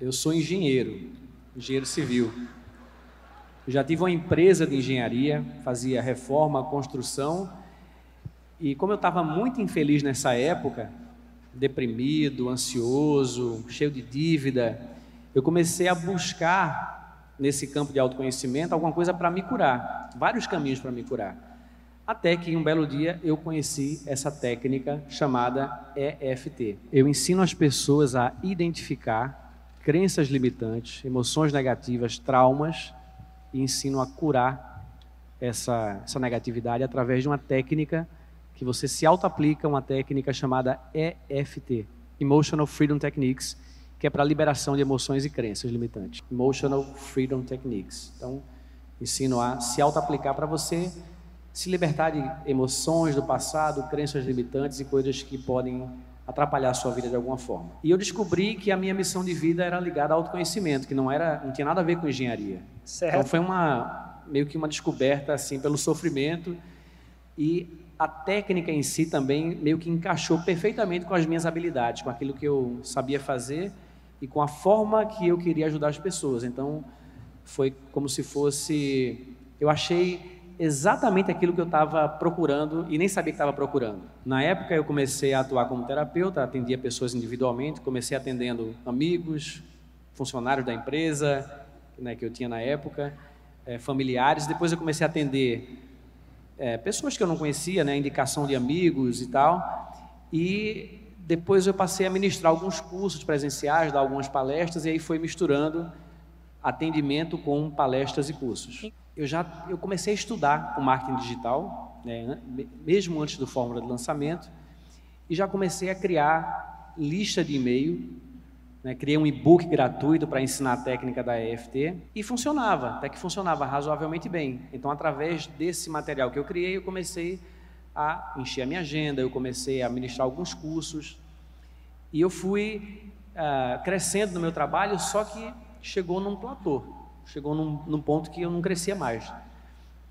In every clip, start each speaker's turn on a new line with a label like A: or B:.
A: Eu sou engenheiro, engenheiro civil. Já tive uma empresa de engenharia, fazia reforma, construção. E como eu estava muito infeliz nessa época, deprimido, ansioso, cheio de dívida, eu comecei a buscar nesse campo de autoconhecimento alguma coisa para me curar, vários caminhos para me curar. Até que um belo dia eu conheci essa técnica chamada EFT. Eu ensino as pessoas a identificar crenças limitantes, emoções negativas, traumas e ensino a curar essa, essa negatividade através de uma técnica que você se auto-aplica, uma técnica chamada EFT, Emotional Freedom Techniques, que é para liberação de emoções e crenças limitantes. Emotional Freedom Techniques. Então, ensino a se auto-aplicar para você se libertar de emoções do passado, crenças limitantes e coisas que podem atrapalhar a sua vida de alguma forma. E eu descobri que a minha missão de vida era ligada ao autoconhecimento, que não era, não tinha nada a ver com engenharia. Certo. Então foi uma meio que uma descoberta assim pelo sofrimento e a técnica em si também meio que encaixou perfeitamente com as minhas habilidades, com aquilo que eu sabia fazer e com a forma que eu queria ajudar as pessoas. Então foi como se fosse eu achei exatamente aquilo que eu estava procurando e nem sabia que estava procurando. Na época eu comecei a atuar como terapeuta, atendia pessoas individualmente, comecei atendendo amigos, funcionários da empresa né, que eu tinha na época, é, familiares. Depois eu comecei a atender é, pessoas que eu não conhecia, né, indicação de amigos e tal. E depois eu passei a ministrar alguns cursos presenciais, dar algumas palestras e aí foi misturando atendimento com palestras e cursos eu já eu comecei a estudar o marketing digital, né, mesmo antes do fórmula de lançamento, e já comecei a criar lista de e-mail, né, criei um e-book gratuito para ensinar a técnica da EFT e funcionava, até que funcionava razoavelmente bem. Então, através desse material que eu criei, eu comecei a encher a minha agenda, eu comecei a ministrar alguns cursos e eu fui uh, crescendo no meu trabalho, só que chegou num platô chegou num, num ponto que eu não crescia mais.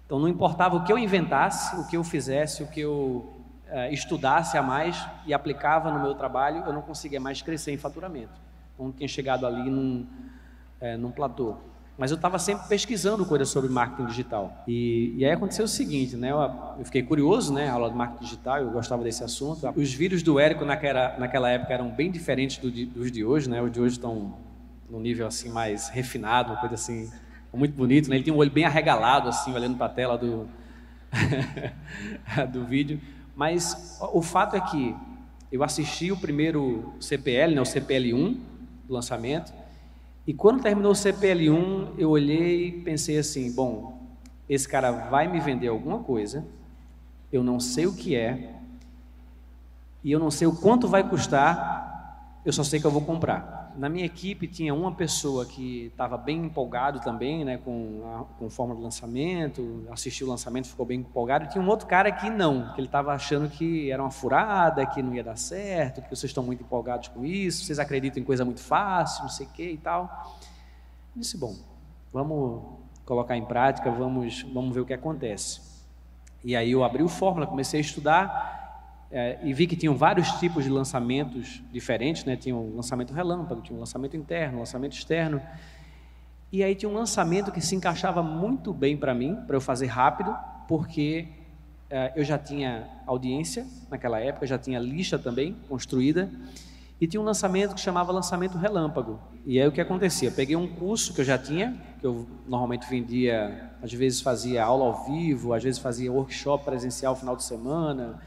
A: Então não importava o que eu inventasse, o que eu fizesse, o que eu uh, estudasse a mais e aplicava no meu trabalho, eu não conseguia mais crescer em faturamento. Então tinha chegado ali num, é, num platô. Mas eu estava sempre pesquisando coisas sobre marketing digital. E, e, aí aconteceu o seguinte, né? Eu, eu fiquei curioso, né? A aula de marketing digital, eu gostava desse assunto. Os vídeos do Érico naquela, naquela época eram bem diferentes do, dos de hoje, né? Os de hoje estão num nível assim mais refinado, uma coisa assim muito bonito, né? Ele tinha um olho bem arregalado assim, olhando para a tela do do vídeo. Mas o fato é que eu assisti o primeiro CPL, né, o CPL1 do lançamento, e quando terminou o CPL1, eu olhei e pensei assim, bom, esse cara vai me vender alguma coisa, eu não sei o que é, e eu não sei o quanto vai custar, eu só sei que eu vou comprar na minha equipe tinha uma pessoa que estava bem empolgado também, né, com a, com forma de lançamento, assistiu o lançamento, ficou bem empolgado. E tinha um outro cara que não, que ele estava achando que era uma furada, que não ia dar certo, que vocês estão muito empolgados com isso, vocês acreditam em coisa muito fácil, não sei o que e tal. Eu disse, bom, vamos colocar em prática, vamos, vamos ver o que acontece. E aí eu abri o fórmula, comecei a estudar é, e vi que tinham vários tipos de lançamentos diferentes, né? Tinha um lançamento relâmpago, tinha um lançamento interno, um lançamento externo. E aí tinha um lançamento que se encaixava muito bem para mim, para eu fazer rápido, porque é, eu já tinha audiência naquela época, já tinha lista também construída, e tinha um lançamento que chamava lançamento relâmpago. E aí o que acontecia? Peguei um curso que eu já tinha, que eu normalmente vendia, às vezes fazia aula ao vivo, às vezes fazia workshop presencial final de semana,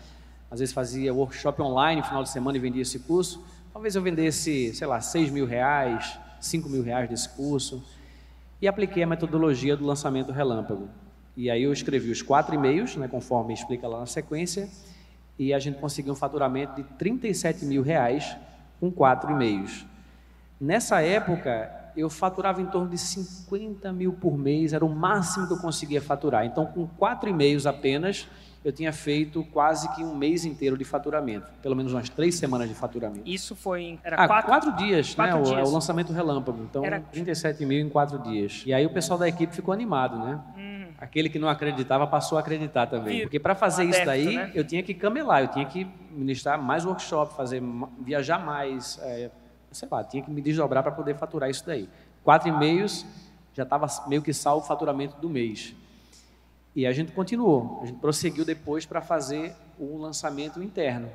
A: às vezes fazia workshop online no final de semana e vendia esse curso. Talvez eu vendesse, sei lá, 6 mil reais, 5 mil reais desse curso. E apliquei a metodologia do lançamento relâmpago. E aí eu escrevi os quatro e-mails, né, conforme explica lá na sequência, e a gente conseguiu um faturamento de 37 mil reais com quatro e-mails. Nessa época, eu faturava em torno de 50 mil por mês, era o máximo que eu conseguia faturar. Então, com quatro e-mails apenas, eu tinha feito quase que um mês inteiro de faturamento, pelo menos umas três semanas de faturamento.
B: Isso foi em
A: era ah, quatro, quatro dias, quatro né? Dias. O, o, lançamento relâmpago. Então, era... 37 mil em quatro dias. E aí o pessoal da equipe ficou animado, né? Hum. Aquele que não acreditava passou a acreditar também. Porque para fazer isso daí, né? eu tinha que camelar, eu tinha que ministrar mais workshop, fazer, viajar mais, é, sei lá, tinha que me desdobrar para poder faturar isso daí. Quatro e-mails, já estava meio que salvo o faturamento do mês. E a gente continuou, a gente prosseguiu depois para fazer o lançamento interno.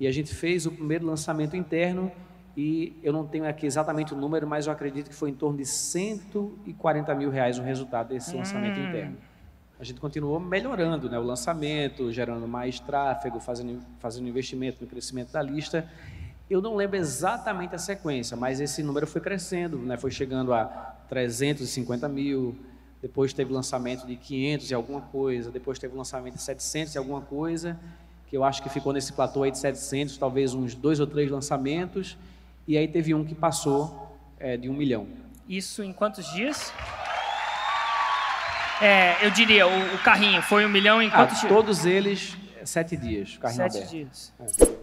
A: E a gente fez o primeiro lançamento interno e eu não tenho aqui exatamente o número, mas eu acredito que foi em torno de 140 mil reais o resultado desse hum. lançamento interno. A gente continuou melhorando né, o lançamento, gerando mais tráfego, fazendo, fazendo investimento no crescimento da lista. Eu não lembro exatamente a sequência, mas esse número foi crescendo, né, foi chegando a 350 mil, depois teve lançamento de 500 e alguma coisa, depois teve lançamento de 700 e alguma coisa, que eu acho que ficou nesse platô aí de 700, talvez uns dois ou três lançamentos, e aí teve um que passou é, de um milhão.
B: Isso em quantos dias? É, eu diria, o, o, carrinho foi um milhão em ah, quantos
A: ah, dias? Todos eles, sete dias, carrinho
B: sete
A: aberto.
B: dias.
A: É.